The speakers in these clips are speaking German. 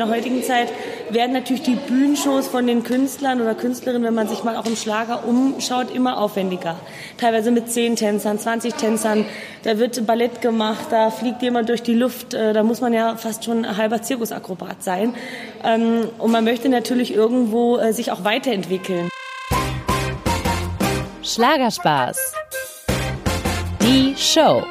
der heutigen Zeit werden natürlich die Bühnenshows von den Künstlern oder Künstlerinnen, wenn man sich mal auch im Schlager umschaut, immer aufwendiger. Teilweise mit 10 Tänzern, 20 Tänzern. Da wird Ballett gemacht, da fliegt jemand durch die Luft. Äh, da muss man ja fast schon ein halber Zirkusakrobat sein. Ähm, und man möchte natürlich irgendwo äh, sich auch weiterentwickeln. Schlagerspaß. Die Show.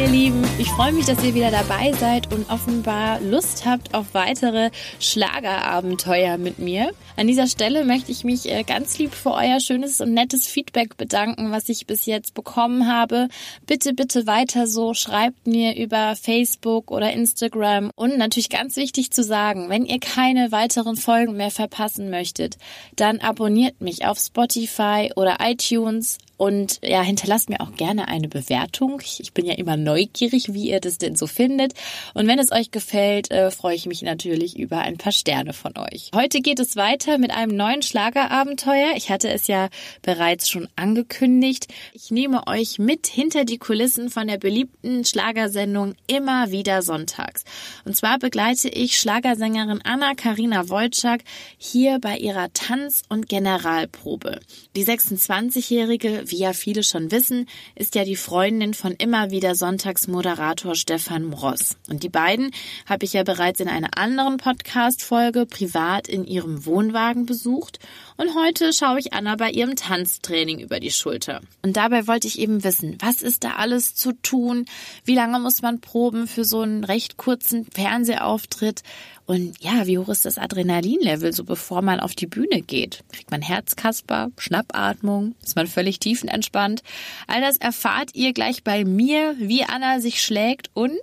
Ihr Lieben. Ich freue mich, dass ihr wieder dabei seid und offenbar Lust habt auf weitere Schlagerabenteuer mit mir. An dieser Stelle möchte ich mich äh, ganz lieb für euer schönes und nettes Feedback bedanken, was ich bis jetzt bekommen habe. Bitte, bitte weiter so. Schreibt mir über Facebook oder Instagram. Und natürlich ganz wichtig zu sagen, wenn ihr keine weiteren Folgen mehr verpassen möchtet, dann abonniert mich auf Spotify oder iTunes und ja, hinterlasst mir auch gerne eine Bewertung. Ich bin ja immer neugierig, wie ihr das denn so findet. Und wenn es euch gefällt, äh, freue ich mich natürlich über ein paar Sterne von euch. Heute geht es weiter mit einem neuen Schlagerabenteuer. Ich hatte es ja bereits schon angekündigt. Ich nehme euch mit hinter die Kulissen von der beliebten Schlagersendung immer wieder sonntags. Und zwar begleite ich Schlagersängerin Anna Karina Wojcik hier bei ihrer Tanz- und Generalprobe. Die 26-jährige wie ja viele schon wissen, ist ja die Freundin von immer wieder Sonntagsmoderator Stefan Mross. Und die beiden habe ich ja bereits in einer anderen Podcast-Folge privat in ihrem Wohnwagen besucht. Und heute schaue ich Anna bei ihrem Tanztraining über die Schulter. Und dabei wollte ich eben wissen, was ist da alles zu tun? Wie lange muss man proben für so einen recht kurzen Fernsehauftritt? Und ja, wie hoch ist das Adrenalinlevel, so bevor man auf die Bühne geht? Kriegt man Herzkasper, Schnappatmung? Ist man völlig tiefenentspannt? All das erfahrt ihr gleich bei mir, wie Anna sich schlägt und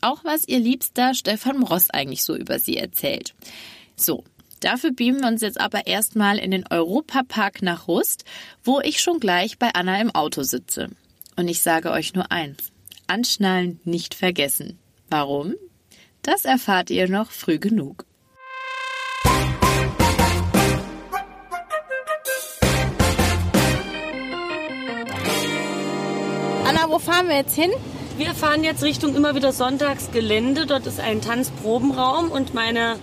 auch was ihr liebster Stefan Ross eigentlich so über sie erzählt. So, Dafür beamen wir uns jetzt aber erstmal in den Europapark nach Rust, wo ich schon gleich bei Anna im Auto sitze. Und ich sage euch nur eins. Anschnallen nicht vergessen. Warum? Das erfahrt ihr noch früh genug. Anna, wo fahren wir jetzt hin? Wir fahren jetzt Richtung immer wieder Sonntagsgelände. Dort ist ein Tanzprobenraum und meine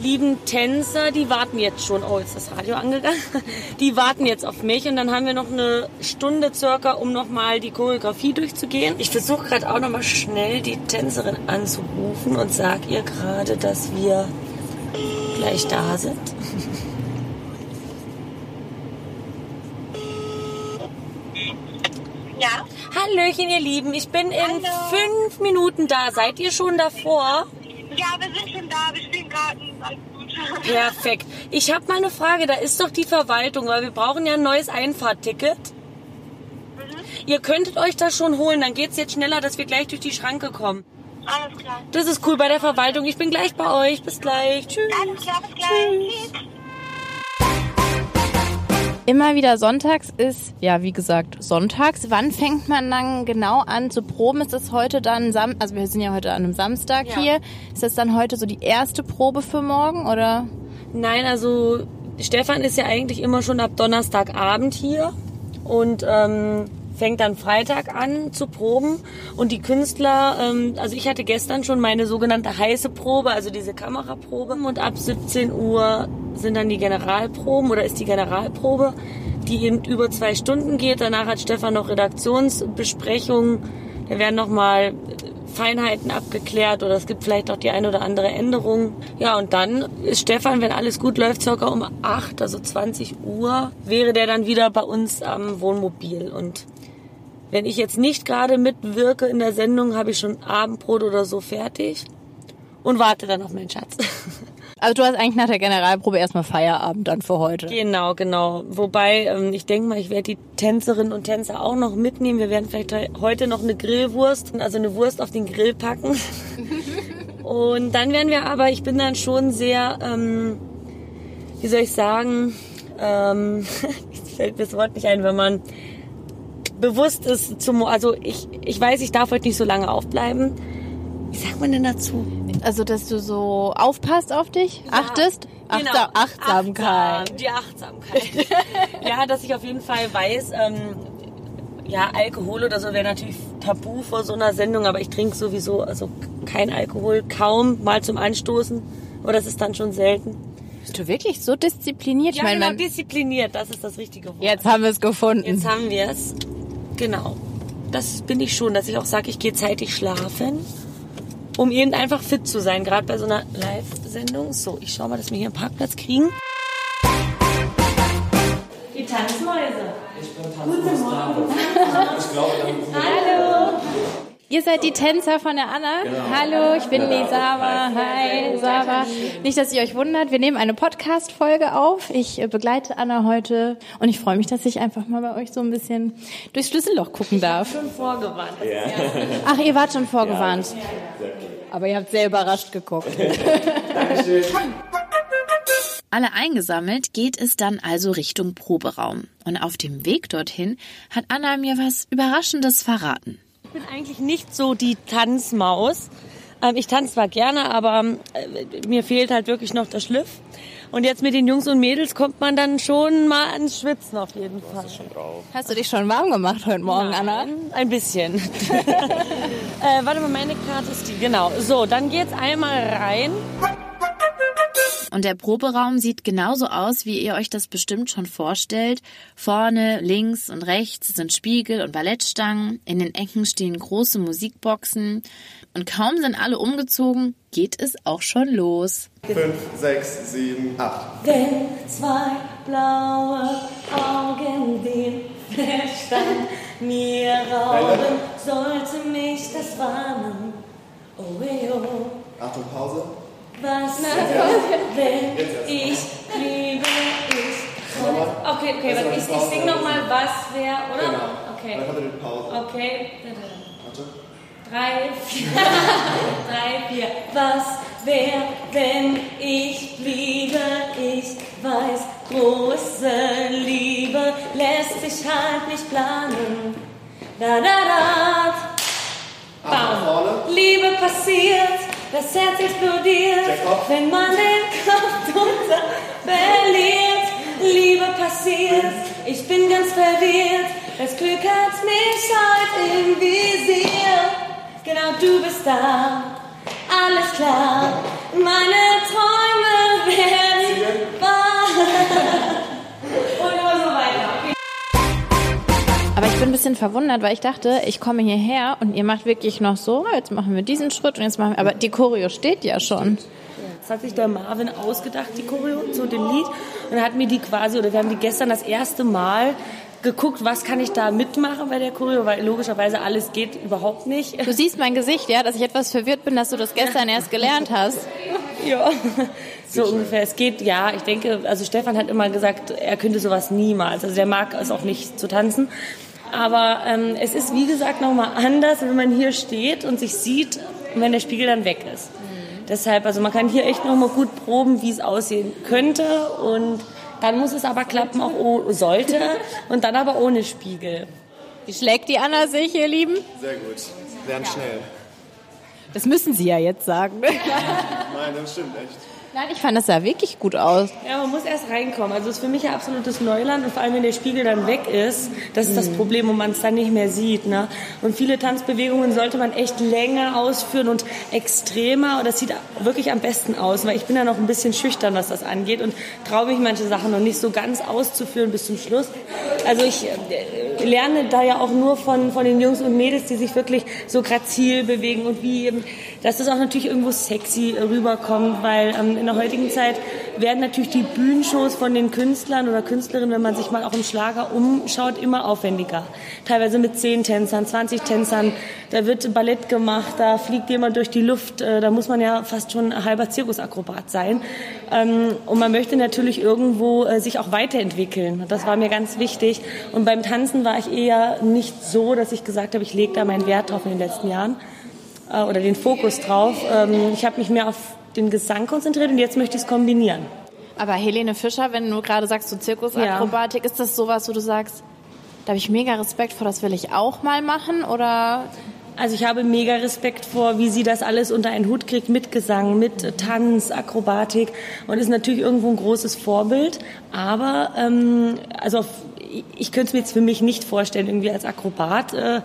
lieben Tänzer, die warten jetzt schon. Oh, ist das Radio angegangen. Die warten jetzt auf mich und dann haben wir noch eine Stunde circa, um nochmal die Choreografie durchzugehen. Ich versuche gerade auch nochmal schnell die Tänzerin anzurufen und sage ihr gerade, dass wir gleich da sind. Ja. Hallöchen, ihr Lieben. Ich bin in Hallo. fünf Minuten da. Seid ihr schon davor? Ja, wir sind schon da. Wir spielen Karten. Alles gut. Perfekt. Ich habe mal eine Frage. Da ist doch die Verwaltung, weil wir brauchen ja ein neues Einfahrtticket. Ihr könntet euch das schon holen. Dann geht's jetzt schneller, dass wir gleich durch die Schranke kommen. Alles klar. Das ist cool bei der Verwaltung. Ich bin gleich bei euch. Bis gleich. Tschüss. Alles klar, bis gleich. Tschüss. Immer wieder sonntags ist, ja, wie gesagt, sonntags. Wann fängt man dann genau an zu proben? Ist das heute dann, Sam also wir sind ja heute an einem Samstag Ja. hier. Ist das dann heute so die erste Probe für morgen oder? Nein, also Stefan ist ja eigentlich immer schon ab Donnerstagabend hier und ähm, fängt dann Freitag an zu proben. Und die Künstler, ähm, also ich hatte gestern schon meine sogenannte heiße Probe, also diese Kameraprobe. Und ab 17 Uhr sind dann die Generalproben oder ist die Generalprobe, die eben über zwei Stunden geht. Danach hat Stefan noch Redaktionsbesprechungen. Da werden nochmal Feinheiten abgeklärt oder es gibt vielleicht auch die eine oder andere Änderung. Ja, und dann ist Stefan, wenn alles gut läuft, circa um 8, also 20 Uhr, wäre der dann wieder bei uns am Wohnmobil. Und wenn ich jetzt nicht gerade mitwirke in der Sendung, habe ich schon Abendbrot oder so fertig und warte dann auf meinen Schatz. Also du hast eigentlich nach der Generalprobe erstmal Feierabend dann für heute. Genau, genau. Wobei, ähm, ich denke mal, ich werde die Tänzerinnen und Tänzer auch noch mitnehmen. Wir werden vielleicht he- heute noch eine Grillwurst, also eine Wurst auf den Grill packen. und dann werden wir aber, ich bin dann schon sehr, ähm, wie soll ich sagen, ähm, fällt mir das Wort nicht ein, wenn man bewusst ist zum, also ich, ich weiß, ich darf heute nicht so lange aufbleiben. Wie sagt man denn dazu? Also dass du so aufpasst auf dich, achtest? Genau. Achtsam Achtsamkeit. Achtsam, die Achtsamkeit. ja, dass ich auf jeden Fall weiß, ähm, ja, Alkohol oder so wäre natürlich tabu vor so einer Sendung, aber ich trinke sowieso also kein Alkohol, kaum mal zum Anstoßen. Aber das ist dann schon selten. Bist du wirklich so diszipliniert? Ja, ich meine, genau, diszipliniert, das ist das richtige Wort. jetzt haben wir es gefunden. Jetzt haben wir es. Genau. Das bin ich schon, dass ich auch sage, ich gehe zeitig schlafen, um eben einfach fit zu sein, gerade bei so einer Live-Sendung. So, ich schaue mal, dass wir hier einen Parkplatz kriegen. Die Tanzmäuse. Guten Morgen. Hallo. Ihr seid die Tänzer von der Anna. Hallo, ich bin die Sava. Hi, Sava. Nicht, dass ihr euch wundert, wir nehmen eine Podcast-Folge auf. Ich äh, begleite Anna heute und ich freue mich, dass ich einfach mal bei euch so ein bisschen durchs Schlüsselloch gucken darf. Schon vorgewarnt. Ach, ihr wart schon vorgewarnt. Aber ihr habt sehr überrascht geguckt. Alle eingesammelt geht es dann also Richtung Proberaum. Und auf dem Weg dorthin hat Anna mir was Überraschendes verraten. Ich bin eigentlich nicht so die Tanzmaus. Ähm, Ich tanze zwar gerne, aber äh, mir fehlt halt wirklich noch der Schliff. Und jetzt mit den Jungs und Mädels kommt man dann schon mal ans Schwitzen auf jeden Fall. Hast du dich schon warm gemacht heute Morgen, Anna? Ein bisschen. äh, warte mal, meine Karte ist die. Genau. So, dann geht's einmal rein. Und der Proberaum sieht genauso aus, wie ihr euch das bestimmt schon vorstellt. Vorne, links und rechts sind Spiegel und Ballettstangen. In den Ecken stehen große Musikboxen. Und kaum sind alle umgezogen, geht es auch schon los. Fünf, sechs, sieben, acht. Wenn zwei blaue Augen den Verstand mir rauben, sollte mich das warnen. Oh, eh, oh. Achtung, Pause. Was wenn ich liebe ich. Okay, okay, warte, ich, ich sing nochmal was, wer, oder? Genau. Okay. Dann kommt eine Pause. Okay. Warte. Drei, vier, drei, vier. Was wär, wenn ich bliebe? Ich weiß, große Liebe lässt sich halt nicht planen. Da, da, da. Vorne. Liebe passiert, das Herz explodiert, wenn man den Kopf drunter verliert. Liebe passiert, ich bin ganz verwirrt, das Glück hat mich heute im Visier. Genau, du bist da, alles klar, meine Träume werden wahr. Aber ich bin ein bisschen verwundert, weil ich dachte, ich komme hierher und ihr macht wirklich noch so, jetzt machen wir diesen Schritt und jetzt machen wir, aber die Choreo steht ja schon. Das hat sich der Marvin ausgedacht, die Choreo zu dem Lied. Und er hat mir die quasi, oder wir haben die gestern das erste Mal geguckt, was kann ich da mitmachen bei der Choreo, weil logischerweise alles geht überhaupt nicht. Du siehst mein Gesicht, ja, dass ich etwas verwirrt bin, dass du das gestern erst gelernt hast. Ja, so ungefähr. Es geht, ja, ich denke, also Stefan hat immer gesagt, er könnte sowas niemals. Also der mag es auch nicht zu tanzen. Aber ähm, es ist, wie gesagt, nochmal anders, wenn man hier steht und sich sieht, und wenn der Spiegel dann weg ist. Deshalb, also man kann hier echt nochmal gut proben, wie es aussehen könnte. Und dann muss es aber klappen, auch oh, sollte. Und dann aber ohne Spiegel. Wie schlägt die Anna sich, ihr Lieben? Sehr gut. Lernt schnell. Das müssen Sie ja jetzt sagen. Nein, das stimmt echt. Nein, ich fand das sah wirklich gut aus. Ja, man muss erst reinkommen. Also es ist für mich ja absolutes Neuland und vor allem, wenn der Spiegel dann weg ist, das ist das Problem, wo man es dann nicht mehr sieht. Ne? Und viele Tanzbewegungen sollte man echt länger ausführen und extremer und das sieht wirklich am besten aus, weil ich bin ja noch ein bisschen schüchtern, was das angeht und traue mich manche Sachen noch nicht so ganz auszuführen bis zum Schluss. Also ich äh, lerne da ja auch nur von, von den Jungs und Mädels, die sich wirklich so grazil bewegen und wie eben, dass das auch natürlich irgendwo sexy rüberkommt, weil ähm, in der heutigen Zeit werden natürlich die Bühnenshows von den Künstlern oder Künstlerinnen, wenn man sich mal auch im Schlager umschaut, immer aufwendiger. Teilweise mit 10 Tänzern, 20 Tänzern, da wird Ballett gemacht, da fliegt jemand durch die Luft, äh, da muss man ja fast schon ein halber Zirkusakrobat sein. Ähm, und man möchte natürlich irgendwo äh, sich auch weiterentwickeln. Das war mir ganz wichtig. Und beim Tanzen war ich eher nicht so, dass ich gesagt habe, ich lege da meinen Wert drauf in den letzten Jahren äh, oder den Fokus drauf. Ähm, ich habe mich mehr auf den Gesang konzentriert und jetzt möchte ich es kombinieren. Aber Helene Fischer, wenn du gerade sagst, so Zirkusakrobatik, ist das sowas, wo du sagst, da habe ich mega Respekt vor, das will ich auch mal machen? Oder Also ich habe mega Respekt vor, wie sie das alles unter einen Hut kriegt mit Gesang, mit Tanz, Akrobatik und ist natürlich irgendwo ein großes Vorbild. Aber ähm, also auf, ich könnte es mir jetzt für mich nicht vorstellen, irgendwie als Akrobat äh,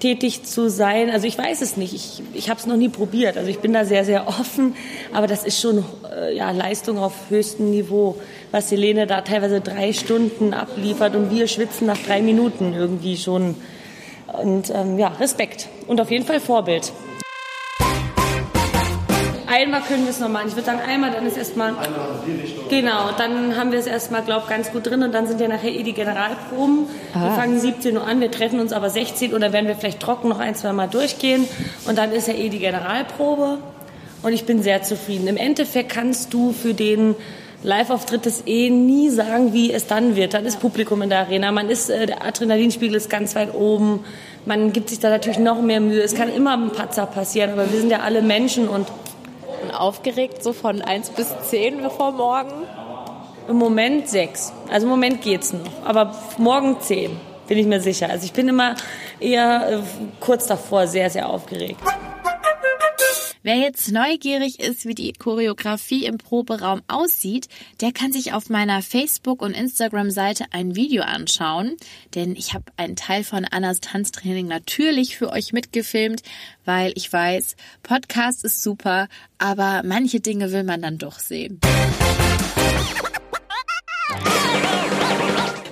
tätig zu sein. Also ich weiß es nicht. Ich, ich habe es noch nie probiert. Also ich bin da sehr, sehr offen. Aber das ist schon äh, ja, Leistung auf höchstem Niveau, was Helene da teilweise drei Stunden abliefert und wir schwitzen nach drei Minuten irgendwie schon. Und ähm, ja, Respekt und auf jeden Fall Vorbild. Einmal können wir es noch machen. Ich würde sagen, einmal, dann ist erstmal. Einmal die Richtung. Genau, dann haben wir es erstmal, glaube ich, ganz gut drin und dann sind ja nachher eh die Generalproben. Ah. Wir fangen 17 Uhr an, wir treffen uns aber 16 Uhr, dann werden wir vielleicht trocken noch ein, zwei Mal durchgehen und dann ist ja eh die Generalprobe und ich bin sehr zufrieden. Im Endeffekt kannst du für den Live-Auftritt ist eh nie sagen, wie es dann wird. Dann ist Publikum in der Arena, man ist, äh, der Adrenalinspiegel ist ganz weit oben, man gibt sich da natürlich noch mehr Mühe. Es kann immer ein Patzer passieren, aber wir sind ja alle Menschen und aufgeregt, so von 1 bis 10 vor morgen? Im Moment 6. Also im Moment geht's noch. Aber morgen 10, bin ich mir sicher. Also ich bin immer eher äh, kurz davor sehr, sehr aufgeregt. Wer jetzt neugierig ist, wie die Choreografie im Proberaum aussieht, der kann sich auf meiner Facebook- und Instagram-Seite ein Video anschauen, denn ich habe einen Teil von Annas Tanztraining natürlich für euch mitgefilmt, weil ich weiß, Podcast ist super, aber manche Dinge will man dann doch sehen.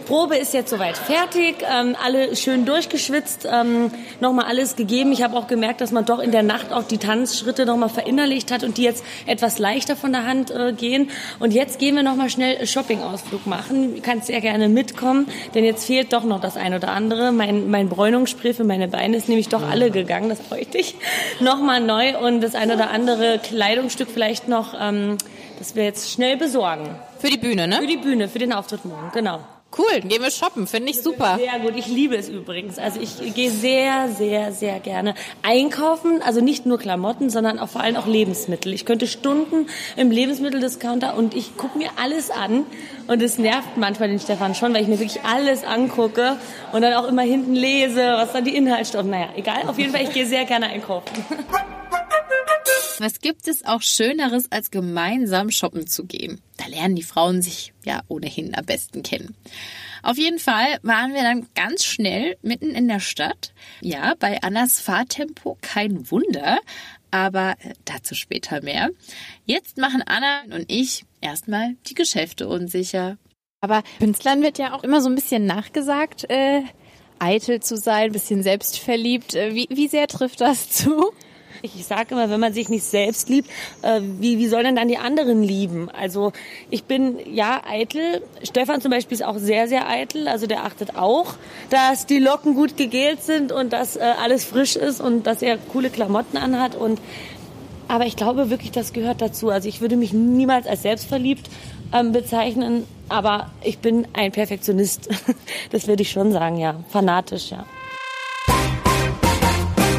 Probe ist jetzt soweit fertig, ähm, alle schön durchgeschwitzt, ähm, nochmal alles gegeben. Ich habe auch gemerkt, dass man doch in der Nacht auch die Tanzschritte nochmal verinnerlicht hat und die jetzt etwas leichter von der Hand äh, gehen. Und jetzt gehen wir nochmal schnell Shopping-Ausflug machen. Du kannst sehr gerne mitkommen, denn jetzt fehlt doch noch das ein oder andere. Mein, mein Bräunungsspray für meine Beine ist nämlich doch alle gegangen, das bräuchte ich. Nochmal neu und das ein oder andere Kleidungsstück vielleicht noch, ähm, das wir jetzt schnell besorgen. Für die Bühne, ne? Für die Bühne, für den Auftritt morgen, genau. Cool, gehen wir shoppen, finde ich super. Sehr gut, ich liebe es übrigens. Also ich gehe sehr, sehr, sehr gerne einkaufen, also nicht nur Klamotten, sondern auch vor allem auch Lebensmittel. Ich könnte Stunden im Lebensmitteldiscounter und ich gucke mir alles an und es nervt manchmal den Stefan schon, weil ich mir wirklich alles angucke und dann auch immer hinten lese, was dann die Inhaltsstoffe. Naja, egal, auf jeden Fall, ich gehe sehr gerne einkaufen. Was gibt es auch Schöneres, als gemeinsam shoppen zu gehen? Lernen die Frauen sich ja ohnehin am besten kennen. Auf jeden Fall waren wir dann ganz schnell mitten in der Stadt. Ja, bei Annas Fahrtempo kein Wunder, aber äh, dazu später mehr. Jetzt machen Anna und ich erstmal die Geschäfte unsicher. Aber Künstlern wird ja auch immer so ein bisschen nachgesagt, äh, eitel zu sein, bisschen selbstverliebt. Äh, wie, wie sehr trifft das zu? Ich sage immer, wenn man sich nicht selbst liebt, äh, wie, wie soll denn dann die anderen lieben? Also ich bin ja eitel. Stefan zum Beispiel ist auch sehr, sehr eitel. Also der achtet auch, dass die Locken gut gegelt sind und dass äh, alles frisch ist und dass er coole Klamotten anhat. Und aber ich glaube wirklich, das gehört dazu. Also ich würde mich niemals als selbstverliebt ähm, bezeichnen, aber ich bin ein Perfektionist. das würde ich schon sagen, ja. Fanatisch, ja.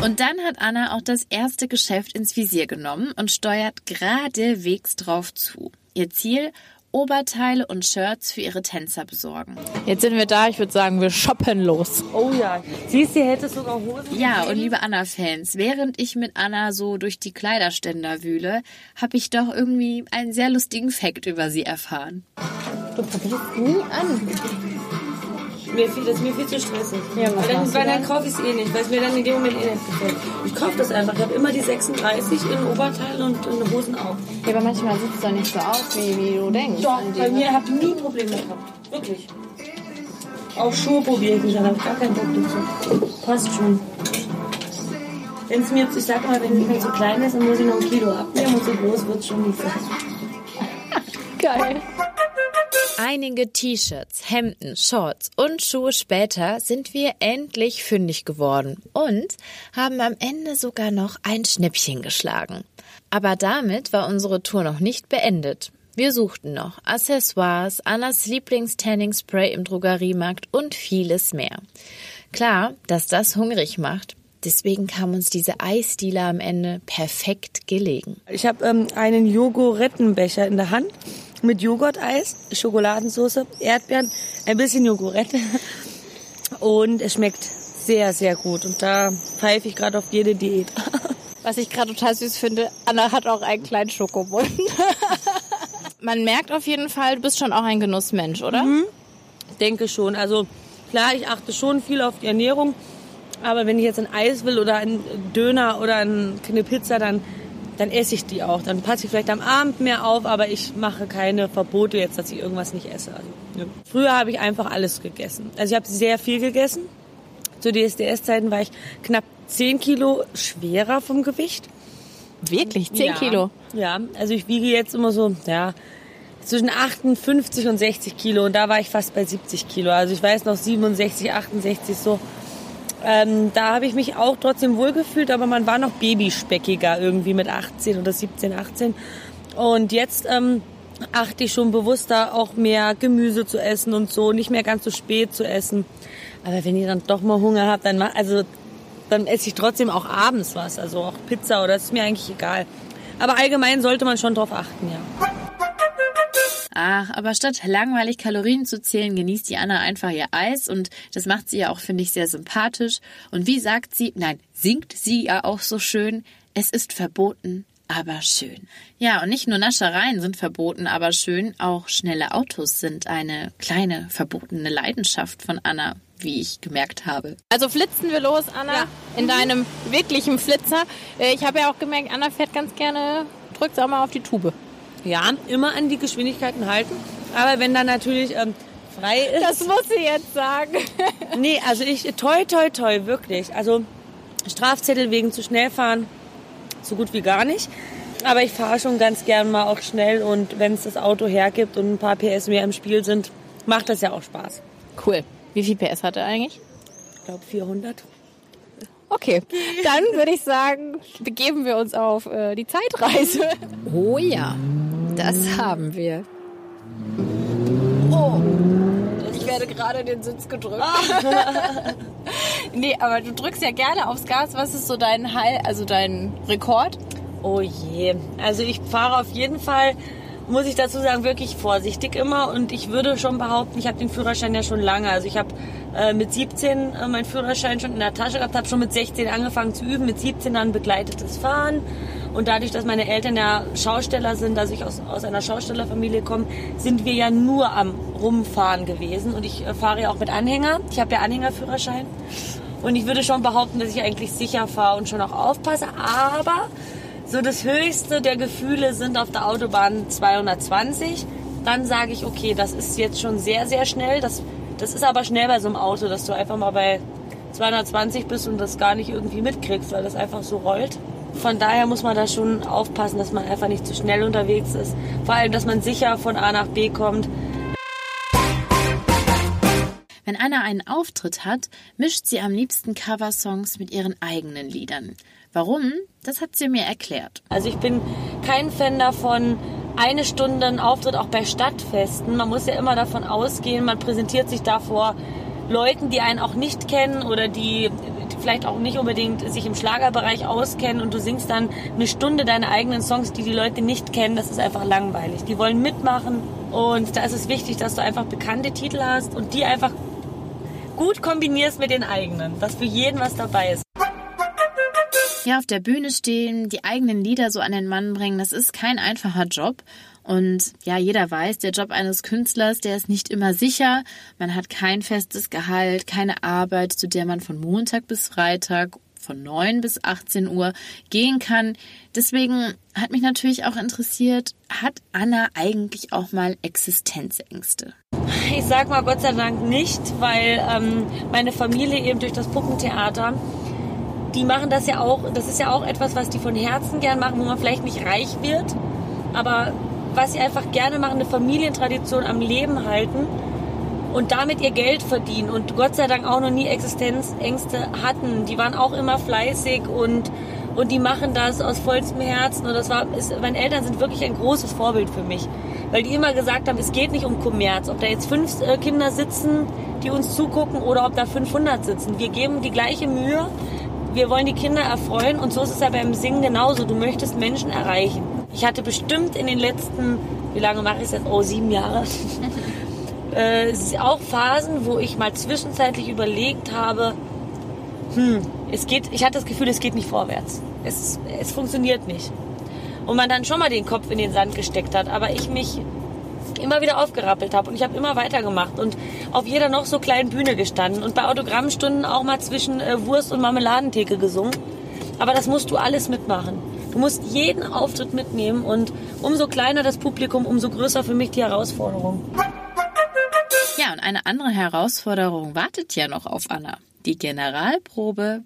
Und dann hat Anna auch das erste Geschäft ins Visier genommen und steuert geradewegs drauf zu. Ihr Ziel, Oberteile und Shirts für ihre Tänzer besorgen. Jetzt sind wir da, ich würde sagen, wir shoppen los. Oh ja, siehst du, hättest sogar Hosen. Ja, und liebe Anna-Fans, während ich mit Anna so durch die Kleiderständer wühle, habe ich doch irgendwie einen sehr lustigen Fakt über sie erfahren. Du probierst nie an. Mir viel, das ist mir viel zu stressig. Ja, weil dann, weil dann kaufe ich es eh nicht, weil es mir dann in dem Moment eh nicht gefällt. Ich kaufe das einfach. Ich habe immer die 36 in Oberteilen und in Hosen auch. Ja, aber manchmal sieht es doch nicht so aus, wie, wie du denkst. Doch, bei mir habe ich nie Probleme gehabt. Wirklich. Auch Schuhe probiere ich nicht, da habe ich gar keinen Bock dazu. Passt schon. Wenn es mir jetzt, ich sag mal, wenn es mir zu klein ist, dann muss ich noch ein Kilo abnehmen und so groß wird es schon nicht sein. Geil. Einige T-Shirts, Hemden, Shorts und Schuhe später sind wir endlich fündig geworden und haben am Ende sogar noch ein Schnäppchen geschlagen. Aber damit war unsere Tour noch nicht beendet. Wir suchten noch Accessoires, Annas Lieblingstanning-Spray im Drogeriemarkt und vieles mehr. Klar, dass das hungrig macht. Deswegen kam uns diese Eisdiele am Ende perfekt gelegen. Ich habe ähm, einen Jogorettenbecher in der Hand mit Joghurt-Eis, Schokoladensauce, Erdbeeren, ein bisschen Jogurette. Und es schmeckt sehr, sehr gut. Und da pfeife ich gerade auf jede Diät. Was ich gerade total süß finde, Anna hat auch einen kleinen Schokobund. Man merkt auf jeden Fall, du bist schon auch ein Genussmensch, oder? Mhm. denke schon. Also klar, ich achte schon viel auf die Ernährung, aber wenn ich jetzt ein Eis will oder ein Döner oder eine Pizza, dann, dann esse ich die auch. Dann passe ich vielleicht am Abend mehr auf, aber ich mache keine Verbote jetzt, dass ich irgendwas nicht esse. Also, ja. Früher habe ich einfach alles gegessen. Also ich habe sehr viel gegessen. Zu DSDS-Zeiten war ich knapp 10 Kilo schwerer vom Gewicht. Wirklich? 10 ja. Kilo? Ja, also ich wiege jetzt immer so, ja, zwischen 58 und 60 Kilo und da war ich fast bei 70 Kilo. Also ich weiß noch 67, 68 so. Ähm, da habe ich mich auch trotzdem wohlgefühlt, aber man war noch babyspeckiger irgendwie mit 18 oder 17, 18. Und jetzt ähm, achte ich schon bewusster auch mehr Gemüse zu essen und so, nicht mehr ganz so spät zu essen. Aber wenn ihr dann doch mal Hunger habt, dann also dann esse ich trotzdem auch abends was, also auch Pizza oder ist mir eigentlich egal. Aber allgemein sollte man schon drauf achten, ja. Ach, aber statt langweilig Kalorien zu zählen, genießt die Anna einfach ihr Eis und das macht sie ja auch, finde ich, sehr sympathisch. Und wie sagt sie, nein, singt sie ja auch so schön, es ist verboten, aber schön. Ja, und nicht nur Naschereien sind verboten, aber schön, auch schnelle Autos sind eine kleine verbotene Leidenschaft von Anna wie ich gemerkt habe. Also flitzen wir los, Anna, ja. in deinem wirklichen Flitzer. Äh, ich habe ja auch gemerkt, Anna fährt ganz gerne, drückt auch mal auf die Tube. Ja, immer an die Geschwindigkeiten halten. Aber wenn dann natürlich ähm, frei ist. Das muss sie jetzt sagen. nee, also ich, toi, toi, toi, wirklich. Also Strafzettel wegen zu schnell fahren, so gut wie gar nicht. Aber ich fahre schon ganz gern mal auch schnell und wenn es das Auto hergibt und ein paar PS mehr im Spiel sind, macht das ja auch Spaß. Cool. Wie viel PS hat er eigentlich? Ich glaube 400. Okay, dann würde ich sagen, begeben wir uns auf äh, die Zeitreise. Oh ja, das haben wir. Oh, ich werde gerade den Sitz gedrückt. nee, aber du drückst ja gerne aufs Gas. Was ist so dein Heil, also dein Rekord? Oh je, also ich fahre auf jeden Fall muss ich dazu sagen, wirklich vorsichtig immer. Und ich würde schon behaupten, ich habe den Führerschein ja schon lange. Also ich habe äh, mit 17 äh, meinen Führerschein schon in der Tasche gehabt, habe schon mit 16 angefangen zu üben, mit 17 dann begleitetes Fahren. Und dadurch, dass meine Eltern ja Schausteller sind, also ich aus, aus einer Schaustellerfamilie komme, sind wir ja nur am Rumfahren gewesen. Und ich äh, fahre ja auch mit Anhänger. Ich habe ja Anhängerführerschein. Und ich würde schon behaupten, dass ich eigentlich sicher fahre und schon auch aufpasse. Aber so das höchste der Gefühle sind auf der Autobahn 220. Dann sage ich, okay, das ist jetzt schon sehr, sehr schnell. Das, das ist aber schnell bei so einem Auto, dass du einfach mal bei 220 bist und das gar nicht irgendwie mitkriegst, weil das einfach so rollt. Von daher muss man da schon aufpassen, dass man einfach nicht zu schnell unterwegs ist. Vor allem, dass man sicher von A nach B kommt. Wenn Anna einen Auftritt hat, mischt sie am liebsten Coversongs mit ihren eigenen Liedern. Warum? Das hat sie mir erklärt. Also ich bin kein Fan davon, eine Stunde einen Auftritt auch bei Stadtfesten. Man muss ja immer davon ausgehen, man präsentiert sich da vor Leuten, die einen auch nicht kennen oder die vielleicht auch nicht unbedingt sich im Schlagerbereich auskennen und du singst dann eine Stunde deine eigenen Songs, die die Leute nicht kennen. Das ist einfach langweilig. Die wollen mitmachen und da ist es wichtig, dass du einfach bekannte Titel hast und die einfach gut kombinierst mit den eigenen, dass für jeden was dabei ist. Ja, auf der Bühne stehen, die eigenen Lieder so an den Mann bringen, das ist kein einfacher Job. Und ja, jeder weiß, der Job eines Künstlers, der ist nicht immer sicher. Man hat kein festes Gehalt, keine Arbeit, zu der man von Montag bis Freitag von 9 bis 18 Uhr gehen kann. Deswegen hat mich natürlich auch interessiert, hat Anna eigentlich auch mal Existenzängste? Ich sag mal Gott sei Dank nicht, weil ähm, meine Familie eben durch das Puppentheater die machen das ja auch, das ist ja auch etwas, was die von Herzen gern machen, wo man vielleicht nicht reich wird, aber was sie einfach gerne machen, eine Familientradition am Leben halten und damit ihr Geld verdienen und Gott sei Dank auch noch nie Existenzängste hatten. Die waren auch immer fleißig und, und die machen das aus vollstem Herzen und das war, ist, meine Eltern sind wirklich ein großes Vorbild für mich, weil die immer gesagt haben, es geht nicht um Kommerz, ob da jetzt fünf äh, Kinder sitzen, die uns zugucken oder ob da 500 sitzen. Wir geben die gleiche Mühe, wir wollen die Kinder erfreuen und so ist es ja beim Singen genauso. Du möchtest Menschen erreichen. Ich hatte bestimmt in den letzten, wie lange mache ich es jetzt? Oh, sieben Jahre. äh, auch Phasen, wo ich mal zwischenzeitlich überlegt habe, hm, es geht, ich hatte das Gefühl, es geht nicht vorwärts. Es, es funktioniert nicht. Und man dann schon mal den Kopf in den Sand gesteckt hat. Aber ich mich immer wieder aufgerappelt habe und ich habe immer weitergemacht und auf jeder noch so kleinen Bühne gestanden und bei Autogrammstunden auch mal zwischen äh, Wurst und Marmeladentheke gesungen. Aber das musst du alles mitmachen. Du musst jeden Auftritt mitnehmen und umso kleiner das Publikum, umso größer für mich die Herausforderung. Ja, und eine andere Herausforderung wartet ja noch auf Anna. Die Generalprobe.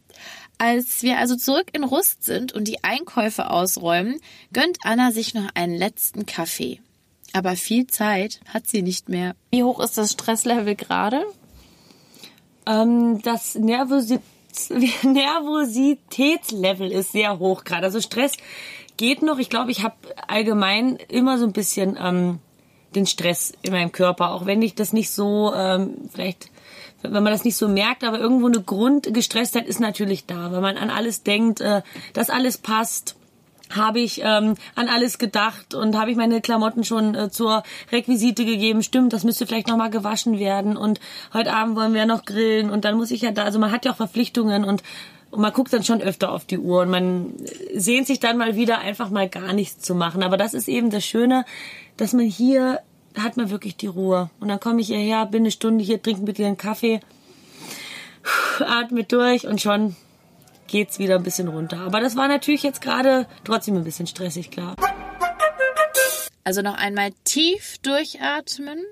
Als wir also zurück in Rust sind und die Einkäufe ausräumen, gönnt Anna sich noch einen letzten Kaffee. Aber viel Zeit hat sie nicht mehr. Wie hoch ist das Stresslevel gerade? Ähm, das Nervosi Nervositätslevel ist sehr hoch gerade. Also Stress geht noch. Ich glaube, ich habe allgemein immer so ein bisschen ähm, den Stress in meinem Körper, auch wenn ich das nicht so ähm, vielleicht wenn man das nicht so merkt, aber irgendwo eine Grundgestresstheit ist natürlich da, weil man an alles denkt, äh, dass alles passt habe ich ähm, an alles gedacht und habe ich meine Klamotten schon äh, zur Requisite gegeben. Stimmt, das müsste vielleicht nochmal gewaschen werden und heute Abend wollen wir noch grillen und dann muss ich ja da, also man hat ja auch Verpflichtungen und, und man guckt dann schon öfter auf die Uhr und man sehnt sich dann mal wieder einfach mal gar nichts zu machen. Aber das ist eben das Schöne, dass man hier hat man wirklich die Ruhe. Und dann komme ich hierher, bin eine Stunde hier, trinke mit dir einen Kaffee, atme durch und schon geht's wieder ein bisschen runter. Aber das war natürlich jetzt gerade trotzdem ein bisschen stressig, klar. Also noch einmal tief durchatmen.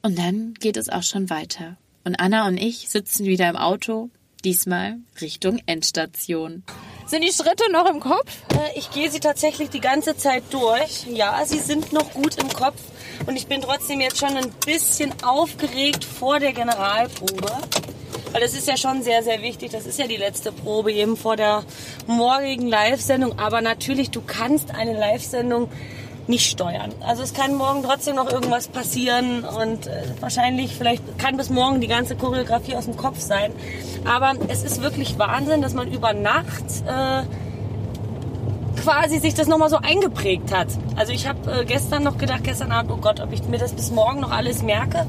Und dann geht es auch schon weiter. Und Anna und ich sitzen wieder im Auto, diesmal Richtung Endstation. Sind die Schritte noch im Kopf? Äh, ich gehe sie tatsächlich die ganze Zeit durch. Ja, sie sind noch gut im Kopf. Und ich bin trotzdem jetzt schon ein bisschen aufgeregt vor der Generalprobe. Weil das ist ja schon sehr, sehr wichtig. Das ist ja die letzte Probe eben vor der morgigen Live-Sendung. Aber natürlich, du kannst eine Live-Sendung nicht steuern. Also es kann morgen trotzdem noch irgendwas passieren und äh, wahrscheinlich, vielleicht kann bis morgen die ganze Choreografie aus dem Kopf sein. Aber es ist wirklich Wahnsinn, dass man über Nacht äh, quasi sich das nochmal so eingeprägt hat. Also ich habe äh, gestern noch gedacht, gestern Abend, oh Gott, ob ich mir das bis morgen noch alles merke.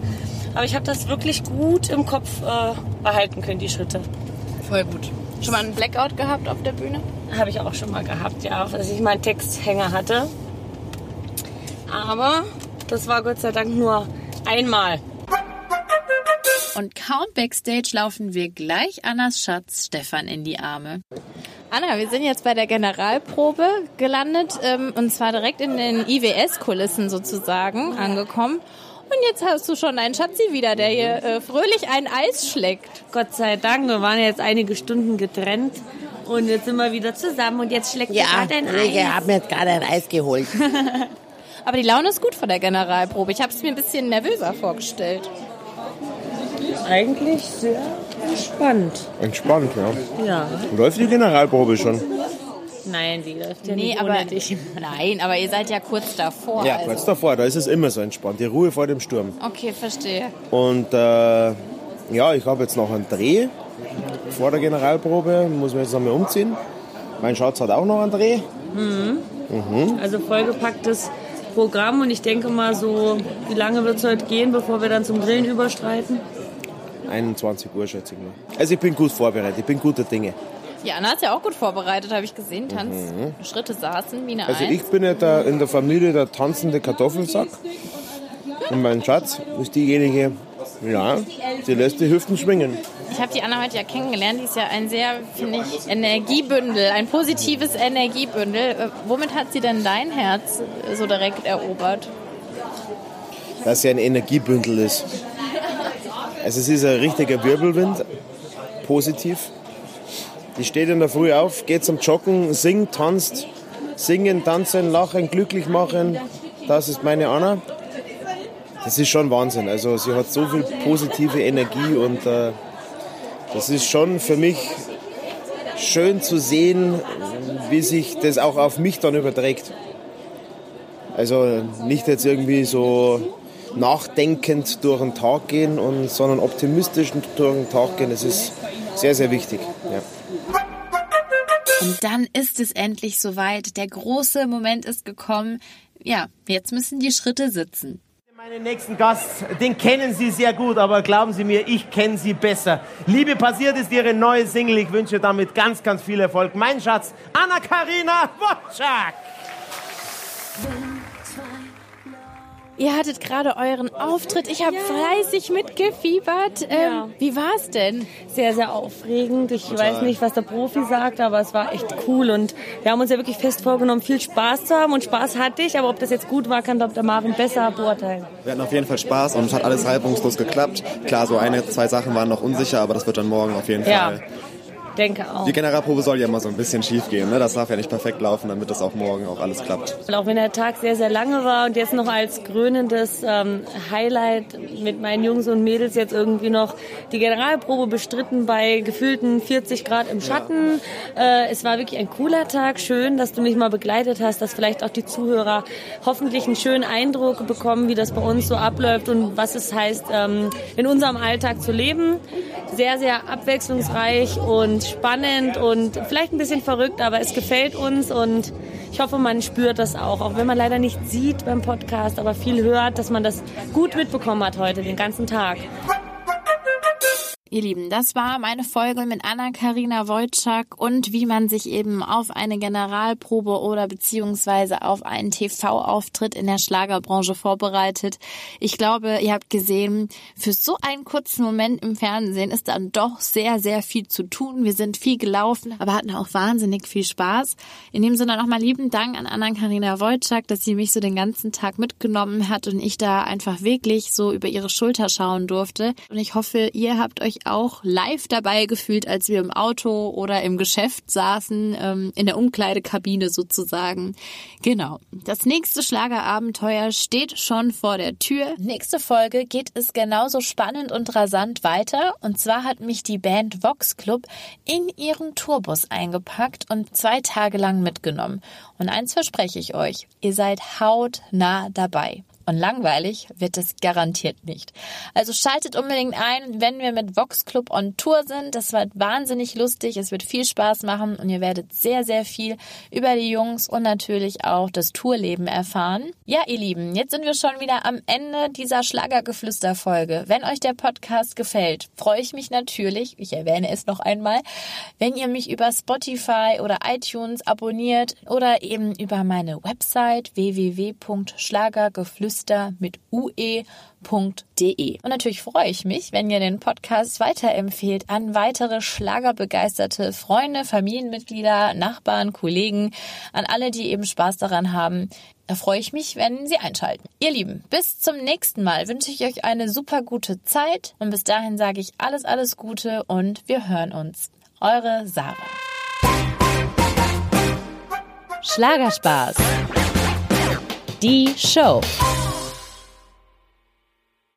Aber ich habe das wirklich gut im Kopf äh, behalten können, die Schritte. Voll gut. Schon mal einen Blackout gehabt auf der Bühne? Habe ich auch schon mal gehabt, ja, dass ich mal einen Texthänger hatte. Aber das war Gott sei Dank nur einmal. Und kaum backstage laufen wir gleich Annas Schatz Stefan in die Arme. Anna, wir sind jetzt bei der Generalprobe gelandet ähm, und zwar direkt in den IWS-Kulissen sozusagen angekommen. Und jetzt hast du schon einen Schatzi wieder, der hier äh, fröhlich ein Eis schlägt. Gott sei Dank, wir waren jetzt einige Stunden getrennt und jetzt sind wir wieder zusammen und jetzt schlägt ja, er gerade ein Eis. ich habe mir jetzt gerade ein Eis geholt. Aber die Laune ist gut vor der Generalprobe. Ich habe es mir ein bisschen nervöser vorgestellt. Eigentlich sehr entspannt. Entspannt, ja. Ja. Läuft die Generalprobe schon? Nein, die läuft ja Nee, nicht aber ohne dich. nein, aber ihr seid ja kurz davor. Ja, also. kurz davor, da ist es immer so entspannt. Die Ruhe vor dem Sturm. Okay, verstehe. Und äh, ja, ich habe jetzt noch einen Dreh vor der Generalprobe. Muss mich jetzt noch mal umziehen. Mein Schatz hat auch noch einen Dreh. Also vollgepacktes Programm und ich denke mal so, wie lange wird es heute gehen, bevor wir dann zum Grillen überstreiten? 21 Uhr schätze ich mal. Also ich bin gut vorbereitet, ich bin guter Dinge. Ja, Anna hat ja auch gut vorbereitet, habe ich gesehen. Tanz, Schritte saßen wie eine Also ich bin ja der, in der Familie der tanzende Kartoffelsack. Und mein Schatz ist diejenige, ja, sie lässt die Hüften schwingen. Ich habe die Anna heute ja kennengelernt. Die ist ja ein sehr, finde ich, Energiebündel, ein positives Energiebündel. Äh, Womit hat sie denn dein Herz äh, so direkt erobert? dass sie ein Energiebündel ist. Also es ist ein richtiger Wirbelwind, positiv. Die steht in der Früh auf, geht zum Joggen, singt, tanzt, singen, tanzen, lachen, glücklich machen. Das ist meine Anna. Das ist schon Wahnsinn. Also sie hat so viel positive Energie und äh, das ist schon für mich schön zu sehen, wie sich das auch auf mich dann überträgt. Also nicht jetzt irgendwie so nachdenkend durch den Tag gehen, und, sondern optimistisch durch den Tag gehen. Das ist sehr, sehr wichtig. Ja. Und dann ist es endlich soweit. Der große Moment ist gekommen. Ja, jetzt müssen die Schritte sitzen. Meinen nächsten Gast, den kennen Sie sehr gut, aber glauben Sie mir, ich kenne Sie besser. Liebe passiert ist Ihre neue Single. Ich wünsche damit ganz, ganz viel Erfolg. Mein Schatz, Anna-Karina Wojcik. Ihr hattet gerade euren Auftritt. Ich habe fleißig mitgefiebert. Ähm, Ja. Wie war's denn? Sehr, sehr aufregend. Ich weiß nicht, was der Profi sagt, aber es war echt cool. Und wir haben uns ja wirklich fest vorgenommen, viel Spaß zu haben. Und Spaß hatte ich, aber ob das jetzt gut war, kann der Marvin besser beurteilen. Wir hatten auf jeden Fall Spaß und es hat alles reibungslos geklappt. Klar, so eine, zwei Sachen waren noch unsicher, aber das wird dann morgen auf jeden Ja, Fall. Denke auch. Die Generalprobe soll ja immer so ein bisschen schief gehen. Ne? Das darf ja nicht perfekt laufen, damit das auch morgen auch alles klappt. Und auch wenn der Tag sehr, sehr lange war und jetzt noch als krönendes ähm, Highlight mit meinen Jungs und Mädels jetzt irgendwie noch die Generalprobe bestritten bei gefühlten 40 Grad im Schatten. Äh, es war wirklich ein cooler Tag. Schön, dass du mich mal begleitet hast, dass vielleicht auch die Zuhörer hoffentlich einen schönen Eindruck bekommen, wie das bei uns so abläuft und was es heißt, ähm, in unserem Alltag zu leben. Sehr, sehr abwechslungsreich und spannend und vielleicht ein bisschen verrückt, aber es gefällt uns und ich hoffe, man spürt das auch, auch wenn man leider nicht sieht beim Podcast, aber viel hört, dass man das gut mitbekommen hat heute, den ganzen Tag. Ihr Lieben, das war meine Folge mit Anna-Karina Wojcik und wie man sich eben auf eine Generalprobe oder beziehungsweise auf einen TV-Auftritt in der Schlagerbranche vorbereitet. Ich glaube, ihr habt gesehen, für so einen kurzen Moment im Fernsehen ist dann doch sehr, sehr viel zu tun. Wir sind viel gelaufen, aber hatten auch wahnsinnig viel Spaß. In dem Sinne nochmal lieben Dank an Anna-Karina Wojcik, dass sie mich so den ganzen Tag mitgenommen hat und ich da einfach wirklich so über ihre Schulter schauen durfte. Und ich hoffe, ihr habt euch auch live dabei gefühlt, als wir im Auto oder im Geschäft saßen, ähm, in der Umkleidekabine sozusagen. Genau. Das nächste Schlagerabenteuer steht schon vor der Tür. Nächste Folge geht es genauso spannend und rasant weiter. Und zwar hat mich die Band Vox Club in ihren Tourbus eingepackt und zwei Tage lang mitgenommen. Und eins verspreche ich euch, ihr seid hautnah dabei. Und langweilig wird es garantiert nicht. Also schaltet unbedingt ein, wenn wir mit Vox Club on Tour sind. Das wird wahnsinnig lustig. Es wird viel Spaß machen und ihr werdet sehr, sehr viel über die Jungs und natürlich auch das Tourleben erfahren. Ja, ihr Lieben, jetzt sind wir schon wieder am Ende dieser Schlagergeflüster-Folge. Wenn euch der Podcast gefällt, freue ich mich natürlich, ich erwähne es noch einmal, wenn ihr mich über Spotify oder iTunes abonniert oder eben über meine Website www.schlagergeflüster mit ue.de. Und natürlich freue ich mich, wenn ihr den Podcast weiterempfehlt an weitere schlagerbegeisterte Freunde, Familienmitglieder, Nachbarn, Kollegen, an alle, die eben Spaß daran haben. Da freue ich mich, wenn Sie einschalten. Ihr Lieben, bis zum nächsten Mal wünsche ich euch eine super gute Zeit und bis dahin sage ich alles, alles Gute und wir hören uns. Eure Sarah. Schlagerspaß. Die Show.